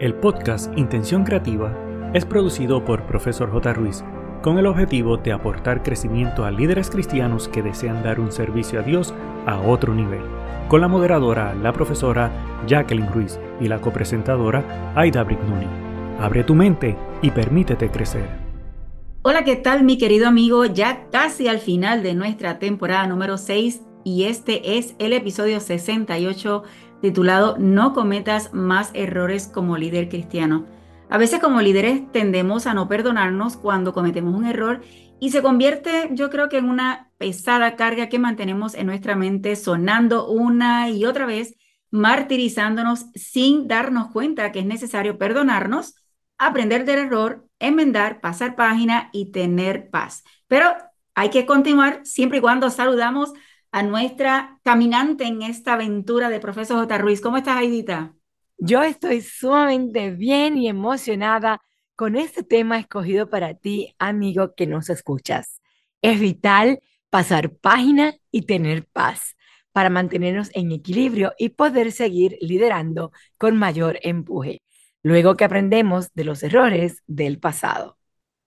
El podcast Intención Creativa es producido por Profesor J. Ruiz con el objetivo de aportar crecimiento a líderes cristianos que desean dar un servicio a Dios a otro nivel, con la moderadora, la profesora Jacqueline Ruiz y la copresentadora Aida Brignoni. Abre tu mente y permítete crecer. Hola, ¿qué tal mi querido amigo? Ya casi al final de nuestra temporada número 6 y este es el episodio 68 titulado No cometas más errores como líder cristiano. A veces como líderes tendemos a no perdonarnos cuando cometemos un error y se convierte yo creo que en una pesada carga que mantenemos en nuestra mente sonando una y otra vez, martirizándonos sin darnos cuenta que es necesario perdonarnos, aprender del error, enmendar, pasar página y tener paz. Pero hay que continuar siempre y cuando saludamos a nuestra caminante en esta aventura de profesor J. Ruiz. ¿Cómo estás, Aidita? Yo estoy sumamente bien y emocionada con este tema escogido para ti, amigo que nos escuchas. Es vital pasar página y tener paz para mantenernos en equilibrio y poder seguir liderando con mayor empuje, luego que aprendemos de los errores del pasado.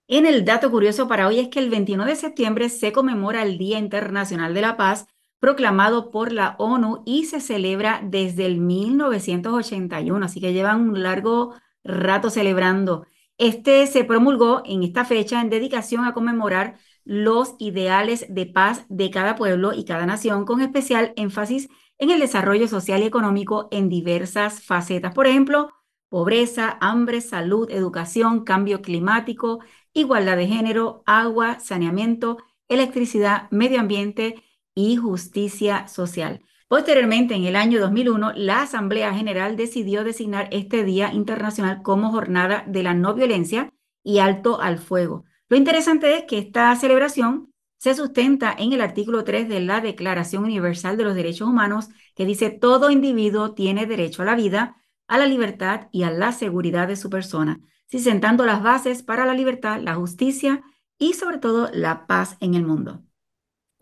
En el dato curioso para hoy es que el 21 de septiembre se conmemora el Día Internacional de la Paz proclamado por la ONU y se celebra desde el 1981, así que llevan un largo rato celebrando. Este se promulgó en esta fecha en dedicación a conmemorar los ideales de paz de cada pueblo y cada nación, con especial énfasis en el desarrollo social y económico en diversas facetas. Por ejemplo, pobreza, hambre, salud, educación, cambio climático, igualdad de género, agua, saneamiento, electricidad, medio ambiente, y Justicia Social. Posteriormente, en el año 2001, la Asamblea General decidió designar este Día Internacional como Jornada de la No Violencia y Alto al Fuego. Lo interesante es que esta celebración se sustenta en el artículo 3 de la Declaración Universal de los Derechos Humanos, que dice todo individuo tiene derecho a la vida, a la libertad y a la seguridad de su persona, si sentando las bases para la libertad, la justicia y sobre todo la paz en el mundo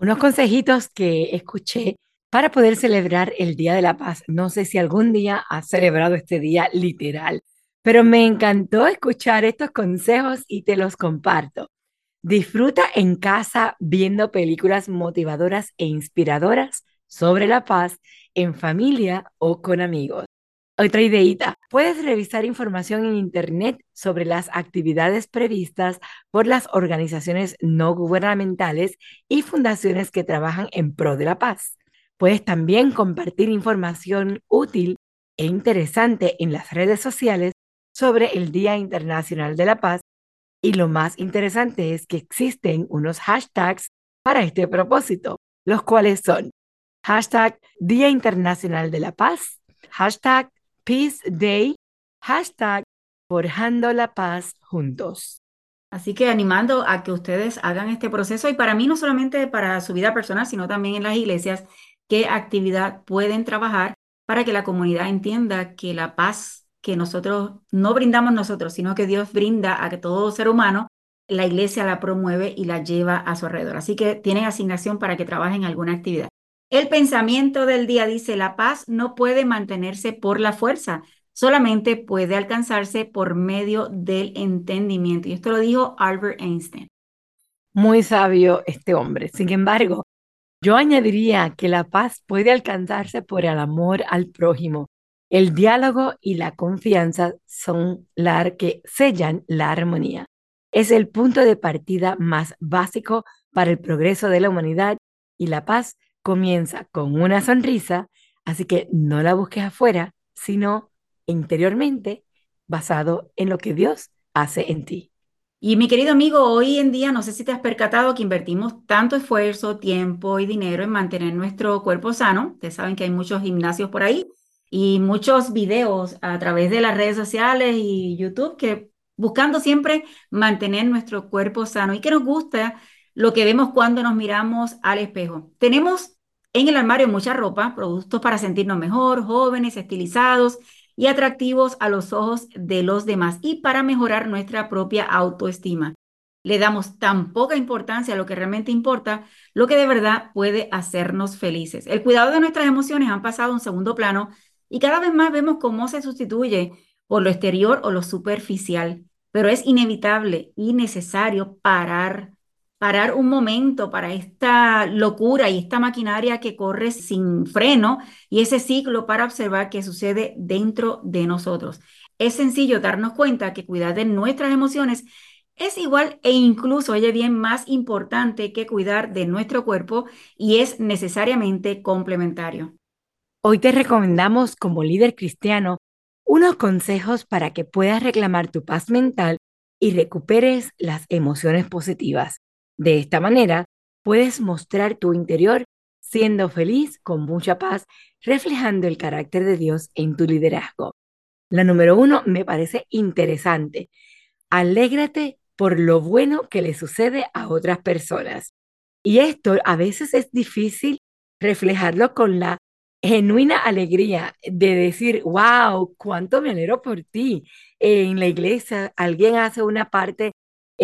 unos consejitos que escuché para poder celebrar el Día de la Paz. No sé si algún día has celebrado este día literal, pero me encantó escuchar estos consejos y te los comparto. Disfruta en casa viendo películas motivadoras e inspiradoras sobre la paz en familia o con amigos. Otra ideita, puedes revisar información en Internet sobre las actividades previstas por las organizaciones no gubernamentales y fundaciones que trabajan en pro de la paz. Puedes también compartir información útil e interesante en las redes sociales sobre el Día Internacional de la Paz y lo más interesante es que existen unos hashtags para este propósito, los cuales son hashtag Día Internacional de la Paz, hashtag Peace Day, hashtag Forjando la Paz Juntos. Así que animando a que ustedes hagan este proceso y para mí no solamente para su vida personal, sino también en las iglesias, qué actividad pueden trabajar para que la comunidad entienda que la paz que nosotros no brindamos nosotros, sino que Dios brinda a todo ser humano, la iglesia la promueve y la lleva a su alrededor. Así que tienen asignación para que trabajen en alguna actividad. El pensamiento del día dice, la paz no puede mantenerse por la fuerza, solamente puede alcanzarse por medio del entendimiento. Y esto lo dijo Albert Einstein. Muy sabio este hombre. Sin embargo, yo añadiría que la paz puede alcanzarse por el amor al prójimo. El diálogo y la confianza son la que sellan la armonía. Es el punto de partida más básico para el progreso de la humanidad y la paz comienza con una sonrisa, así que no la busques afuera, sino interiormente, basado en lo que Dios hace en ti. Y mi querido amigo, hoy en día no sé si te has percatado que invertimos tanto esfuerzo, tiempo y dinero en mantener nuestro cuerpo sano. Ustedes saben que hay muchos gimnasios por ahí y muchos videos a través de las redes sociales y YouTube que buscando siempre mantener nuestro cuerpo sano y que nos gusta lo que vemos cuando nos miramos al espejo. Tenemos en el armario mucha ropa, productos para sentirnos mejor, jóvenes, estilizados y atractivos a los ojos de los demás y para mejorar nuestra propia autoestima. Le damos tan poca importancia a lo que realmente importa, lo que de verdad puede hacernos felices. El cuidado de nuestras emociones han pasado a un segundo plano y cada vez más vemos cómo se sustituye por lo exterior o lo superficial, pero es inevitable y necesario parar, parar un momento para esta locura y esta maquinaria que corre sin freno y ese ciclo para observar qué sucede dentro de nosotros. Es sencillo darnos cuenta que cuidar de nuestras emociones es igual e incluso, oye bien, más importante que cuidar de nuestro cuerpo y es necesariamente complementario. Hoy te recomendamos como líder cristiano unos consejos para que puedas reclamar tu paz mental y recuperes las emociones positivas. De esta manera, puedes mostrar tu interior siendo feliz, con mucha paz, reflejando el carácter de Dios en tu liderazgo. La número uno me parece interesante. Alégrate por lo bueno que le sucede a otras personas. Y esto a veces es difícil reflejarlo con la genuina alegría de decir, wow, cuánto me alegro por ti. en la iglesia alguien hace una parte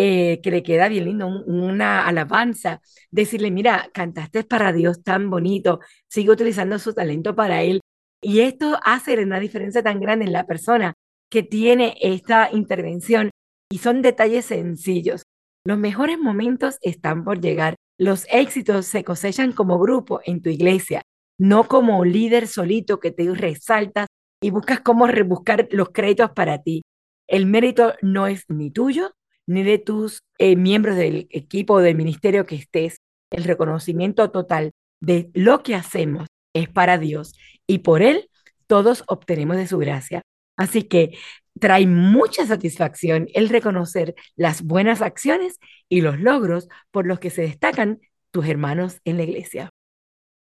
eh, que le queda bien lindo, una alabanza, decirle, mira, cantaste para Dios tan bonito, sigue utilizando su talento para Él. Y esto hace una diferencia tan grande en la persona que tiene esta intervención y son detalles sencillos. Los mejores momentos están por llegar. Los éxitos se cosechan como grupo en tu iglesia, no como líder solito que te resaltas y buscas cómo rebuscar los créditos para ti. El mérito no es ni tuyo ni de tus eh, miembros del equipo o del ministerio que estés. El reconocimiento total de lo que hacemos es para Dios y por Él todos obtenemos de su gracia. Así que trae mucha satisfacción el reconocer las buenas acciones y los logros por los que se destacan tus hermanos en la iglesia.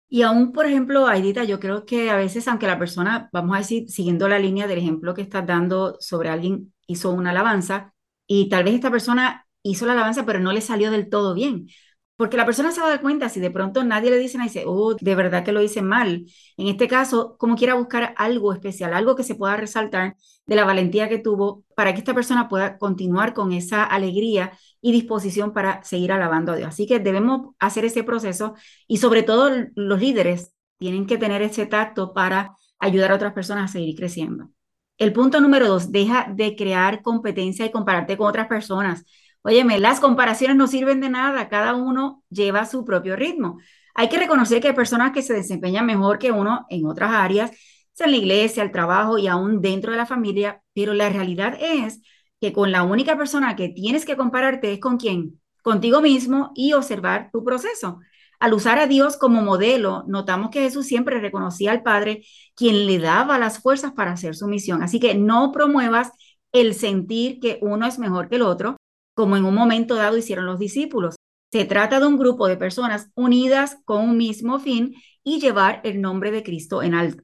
Y aún, por ejemplo, Aidita, yo creo que a veces, aunque la persona, vamos a decir, siguiendo la línea del ejemplo que estás dando sobre alguien hizo una alabanza y tal vez esta persona hizo la alabanza, pero no le salió del todo bien. Porque la persona se va a dar cuenta si de pronto nadie le dice, dice, oh, de verdad que lo hice mal. En este caso, como quiera buscar algo especial, algo que se pueda resaltar de la valentía que tuvo para que esta persona pueda continuar con esa alegría y disposición para seguir alabando a Dios. Así que debemos hacer ese proceso y sobre todo los líderes tienen que tener ese tacto para ayudar a otras personas a seguir creciendo. El punto número dos, deja de crear competencia y compararte con otras personas. Óyeme, las comparaciones no sirven de nada, cada uno lleva su propio ritmo. Hay que reconocer que hay personas que se desempeñan mejor que uno en otras áreas, sea en la iglesia, el trabajo y aún dentro de la familia, pero la realidad es que con la única persona que tienes que compararte es con quién, contigo mismo y observar tu proceso. Al usar a Dios como modelo, notamos que Jesús siempre reconocía al Padre, quien le daba las fuerzas para hacer su misión. Así que no promuevas el sentir que uno es mejor que el otro, como en un momento dado hicieron los discípulos. Se trata de un grupo de personas unidas con un mismo fin y llevar el nombre de Cristo en alto.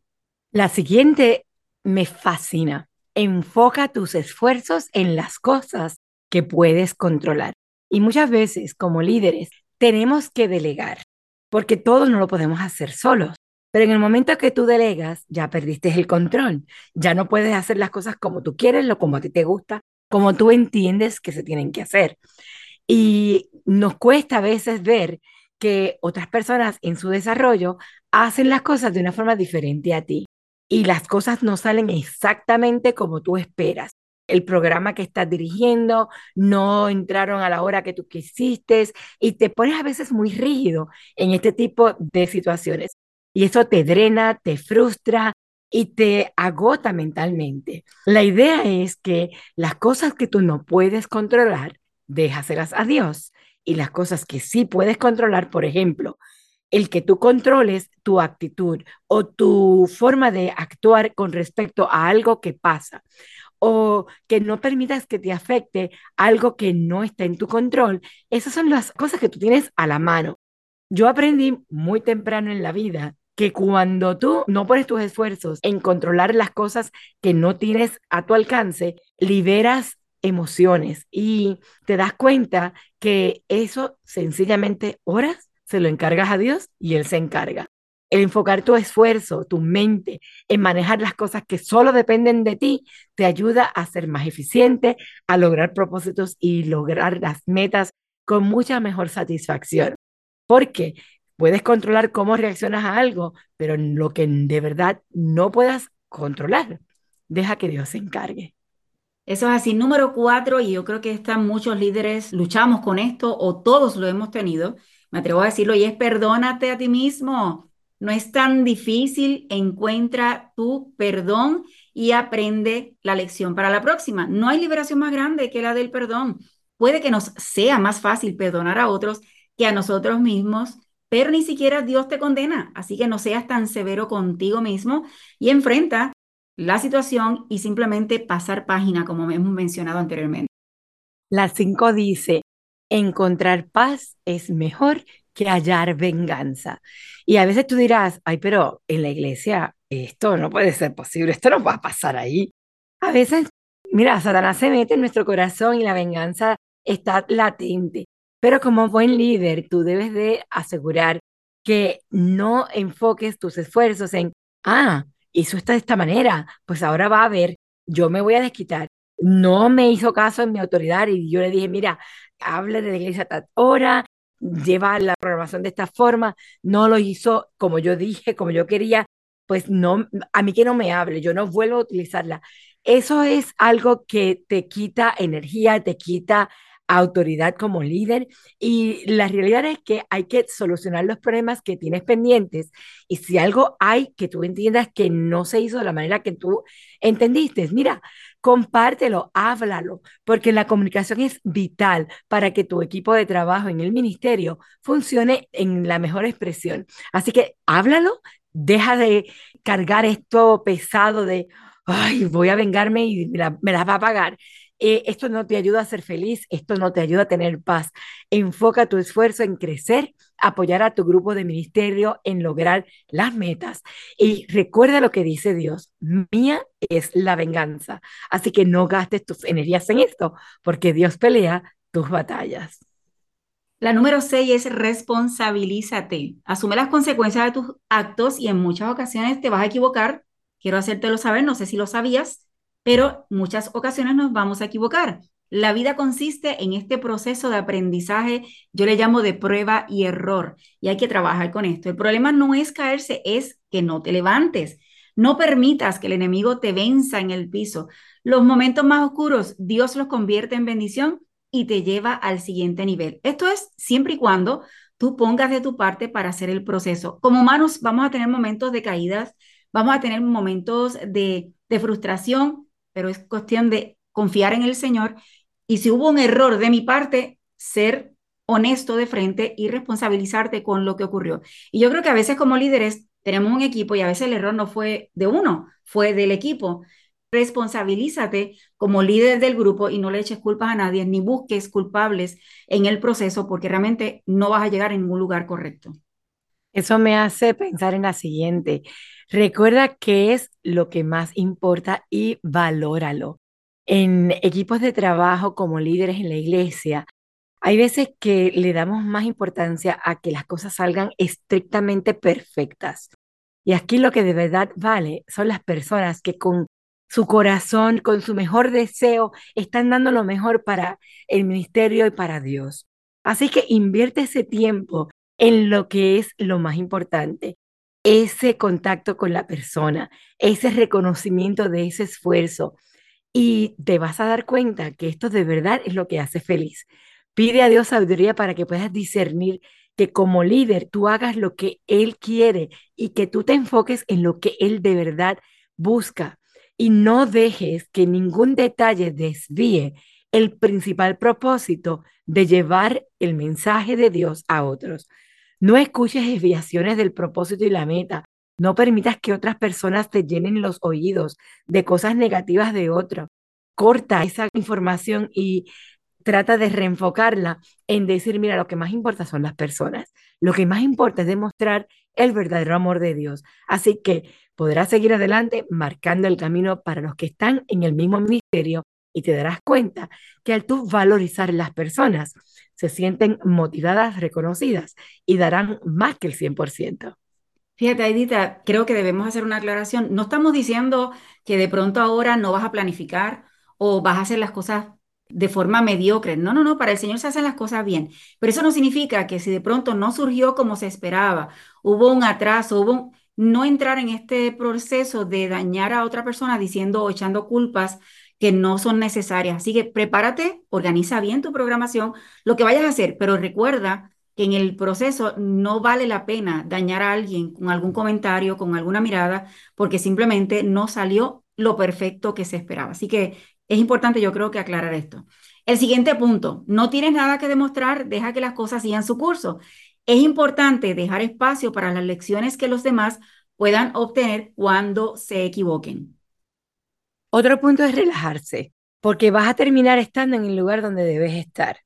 La siguiente me fascina. Enfoca tus esfuerzos en las cosas que puedes controlar. Y muchas veces como líderes tenemos que delegar, porque todo no lo podemos hacer solos. Pero en el momento que tú delegas, ya perdiste el control. Ya no puedes hacer las cosas como tú quieres, lo como a ti te gusta, como tú entiendes que se tienen que hacer. Y nos cuesta a veces ver que otras personas en su desarrollo hacen las cosas de una forma diferente a ti y las cosas no salen exactamente como tú esperas. El programa que estás dirigiendo no entraron a la hora que tú quisiste y te pones a veces muy rígido en este tipo de situaciones. Y eso te drena, te frustra, y te agota mentalmente. La idea es que las cosas que tú no puedes controlar, déjaselas a Dios. Y las cosas que sí puedes controlar, por ejemplo, el que tú controles tu actitud o tu forma de actuar con respecto a algo que pasa o que no permitas que te afecte algo que no está en tu control, esas son las cosas que tú tienes a la mano. Yo aprendí muy temprano en la vida que cuando tú no pones tus esfuerzos en controlar las cosas que no tienes a tu alcance, liberas emociones y te das cuenta que eso sencillamente horas se lo encargas a Dios y Él se encarga. El enfocar tu esfuerzo, tu mente en manejar las cosas que solo dependen de ti, te ayuda a ser más eficiente, a lograr propósitos y lograr las metas con mucha mejor satisfacción. Porque puedes controlar cómo reaccionas a algo, pero lo que de verdad no puedas controlar deja que Dios se encargue. Eso es así. Número cuatro, y yo creo que están muchos líderes luchamos con esto o todos lo hemos tenido, me atrevo a decirlo, y es perdónate a ti mismo. No es tan difícil, encuentra tu perdón y aprende la lección para la próxima. No hay liberación más grande que la del perdón. Puede que nos sea más fácil perdonar a otros que a nosotros mismos, pero ni siquiera Dios te condena. Así que no seas tan severo contigo mismo y enfrenta la situación y simplemente pasar página, como hemos mencionado anteriormente. La 5 dice, encontrar paz es mejor que hallar venganza. Y a veces tú dirás, ay, pero en la iglesia esto no puede ser posible, esto no va a pasar ahí. A veces, mira, Satanás se mete en nuestro corazón y la venganza está latente. Pero como buen líder, tú debes de asegurar que no enfoques tus esfuerzos en, ah, hizo esto de esta manera, pues ahora va a ver, yo me voy a desquitar. No me hizo caso en mi autoridad y yo le dije, mira, hable de la iglesia a hora, lleva la programación de esta forma, no lo hizo como yo dije, como yo quería, pues no, a mí que no me hable, yo no vuelvo a utilizarla. Eso es algo que te quita energía, te quita autoridad como líder y la realidad es que hay que solucionar los problemas que tienes pendientes y si algo hay que tú entiendas que no se hizo de la manera que tú entendiste, mira, compártelo, háblalo, porque la comunicación es vital para que tu equipo de trabajo en el ministerio funcione en la mejor expresión. Así que háblalo, deja de cargar esto pesado de, ay, voy a vengarme y me, la, me las va a pagar. Eh, esto no te ayuda a ser feliz, esto no te ayuda a tener paz. Enfoca tu esfuerzo en crecer, apoyar a tu grupo de ministerio en lograr las metas. Y recuerda lo que dice Dios, mía es la venganza. Así que no gastes tus energías en esto, porque Dios pelea tus batallas. La número seis es responsabilízate. Asume las consecuencias de tus actos y en muchas ocasiones te vas a equivocar. Quiero hacértelo saber, no sé si lo sabías, pero muchas ocasiones nos vamos a equivocar. La vida consiste en este proceso de aprendizaje, yo le llamo de prueba y error, y hay que trabajar con esto. El problema no es caerse, es que no te levantes. No permitas que el enemigo te venza en el piso. Los momentos más oscuros, Dios los convierte en bendición y te lleva al siguiente nivel. Esto es siempre y cuando tú pongas de tu parte para hacer el proceso. Como humanos vamos a tener momentos de caídas, vamos a tener momentos de, de frustración, pero es cuestión de confiar en el Señor y si hubo un error de mi parte, ser honesto de frente y responsabilizarte con lo que ocurrió. Y yo creo que a veces como líderes tenemos un equipo y a veces el error no fue de uno, fue del equipo. Responsabilízate como líder del grupo y no le eches culpas a nadie, ni busques culpables en el proceso porque realmente no vas a llegar en ningún lugar correcto. Eso me hace pensar en la siguiente. Recuerda qué es lo que más importa y valóralo. En equipos de trabajo como líderes en la iglesia, hay veces que le damos más importancia a que las cosas salgan estrictamente perfectas. Y aquí lo que de verdad vale son las personas que con su corazón, con su mejor deseo, están dando lo mejor para el ministerio y para Dios. Así que invierte ese tiempo en lo que es lo más importante, ese contacto con la persona, ese reconocimiento de ese esfuerzo. Y te vas a dar cuenta que esto de verdad es lo que hace feliz. Pide a Dios sabiduría para que puedas discernir que como líder tú hagas lo que Él quiere y que tú te enfoques en lo que Él de verdad busca y no dejes que ningún detalle desvíe el principal propósito de llevar el mensaje de Dios a otros. No escuches desviaciones del propósito y la meta. No permitas que otras personas te llenen los oídos de cosas negativas de otro. Corta esa información y trata de reenfocarla en decir, mira, lo que más importa son las personas. Lo que más importa es demostrar el verdadero amor de Dios. Así que podrás seguir adelante marcando el camino para los que están en el mismo ministerio y te darás cuenta que al tú valorizar las personas, se sienten motivadas, reconocidas y darán más que el 100%. Fíjate, Edita, creo que debemos hacer una aclaración. No estamos diciendo que de pronto ahora no vas a planificar o vas a hacer las cosas de forma mediocre. No, no, no, para el Señor se hacen las cosas bien. Pero eso no significa que si de pronto no surgió como se esperaba, hubo un atraso, hubo no entrar en este proceso de dañar a otra persona diciendo o echando culpas que no son necesarias. Así que prepárate, organiza bien tu programación, lo que vayas a hacer, pero recuerda que en el proceso no vale la pena dañar a alguien con algún comentario, con alguna mirada, porque simplemente no salió lo perfecto que se esperaba. Así que es importante, yo creo que aclarar esto. El siguiente punto, no tienes nada que demostrar, deja que las cosas sigan su curso. Es importante dejar espacio para las lecciones que los demás puedan obtener cuando se equivoquen. Otro punto es relajarse, porque vas a terminar estando en el lugar donde debes estar.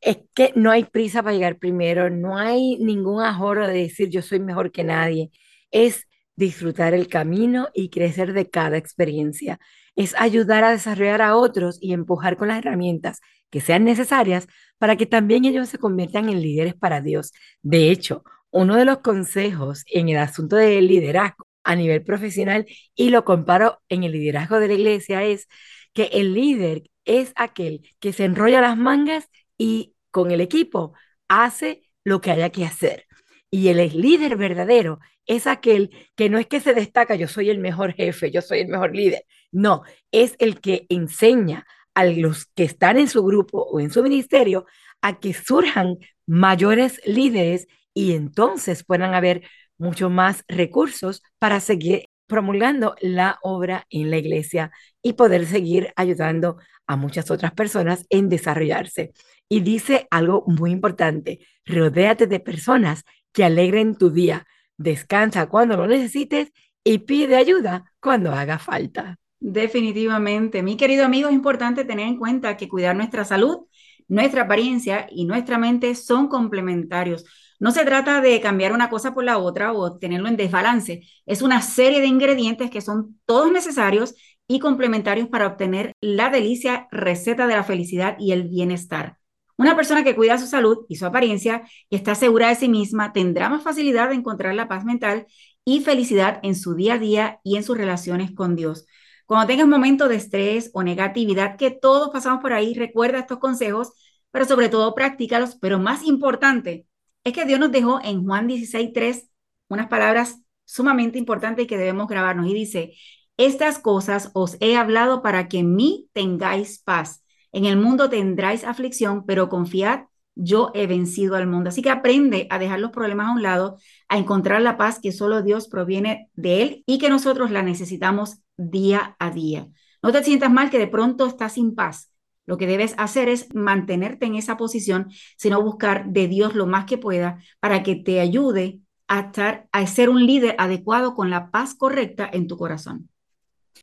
Es que no hay prisa para llegar primero, no hay ningún ahorro de decir yo soy mejor que nadie. Es disfrutar el camino y crecer de cada experiencia. Es ayudar a desarrollar a otros y empujar con las herramientas que sean necesarias para que también ellos se conviertan en líderes para Dios. De hecho, uno de los consejos en el asunto del liderazgo a nivel profesional, y lo comparo en el liderazgo de la iglesia, es que el líder es aquel que se enrolla las mangas y con el equipo hace lo que haya que hacer. Y el líder verdadero es aquel que no es que se destaca, yo soy el mejor jefe, yo soy el mejor líder. No, es el que enseña a los que están en su grupo o en su ministerio a que surjan mayores líderes y entonces puedan haber mucho más recursos para seguir promulgando la obra en la iglesia y poder seguir ayudando a muchas otras personas en desarrollarse. Y dice algo muy importante, rodéate de personas que alegren tu día, descansa cuando lo necesites y pide ayuda cuando haga falta. Definitivamente, mi querido amigo, es importante tener en cuenta que cuidar nuestra salud, nuestra apariencia y nuestra mente son complementarios. No se trata de cambiar una cosa por la otra o tenerlo en desbalance. Es una serie de ingredientes que son todos necesarios y complementarios para obtener la delicia receta de la felicidad y el bienestar. Una persona que cuida su salud y su apariencia y está segura de sí misma tendrá más facilidad de encontrar la paz mental y felicidad en su día a día y en sus relaciones con Dios. Cuando tengas momentos de estrés o negatividad, que todos pasamos por ahí, recuerda estos consejos, pero sobre todo practícalos. Pero más importante, es que Dios nos dejó en Juan 16.3 unas palabras sumamente importantes que debemos grabarnos. Y dice, estas cosas os he hablado para que en mí tengáis paz. En el mundo tendráis aflicción, pero confiad, yo he vencido al mundo. Así que aprende a dejar los problemas a un lado, a encontrar la paz que solo Dios proviene de Él y que nosotros la necesitamos día a día. No te sientas mal que de pronto estás sin paz. Lo que debes hacer es mantenerte en esa posición, sino buscar de Dios lo más que pueda para que te ayude a, estar, a ser un líder adecuado con la paz correcta en tu corazón.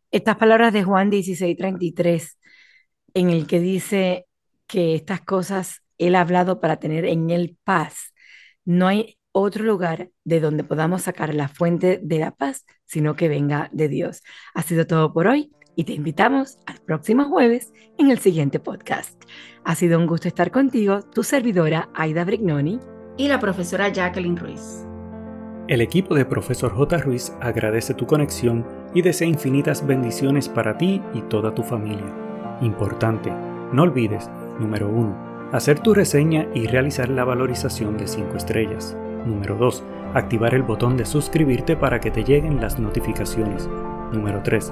Estas palabras de Juan 16:33, en el que dice que estas cosas Él ha hablado para tener en Él paz. No hay otro lugar de donde podamos sacar la fuente de la paz, sino que venga de Dios. Ha sido todo por hoy y te invitamos al próximo jueves en el siguiente podcast. Ha sido un gusto estar contigo, tu servidora Aida Brignoni y la profesora Jacqueline Ruiz. El equipo de Profesor J. Ruiz agradece tu conexión y desea infinitas bendiciones para ti y toda tu familia. Importante, no olvides, número 1, hacer tu reseña y realizar la valorización de 5 estrellas. Número 2, activar el botón de suscribirte para que te lleguen las notificaciones. Número 3,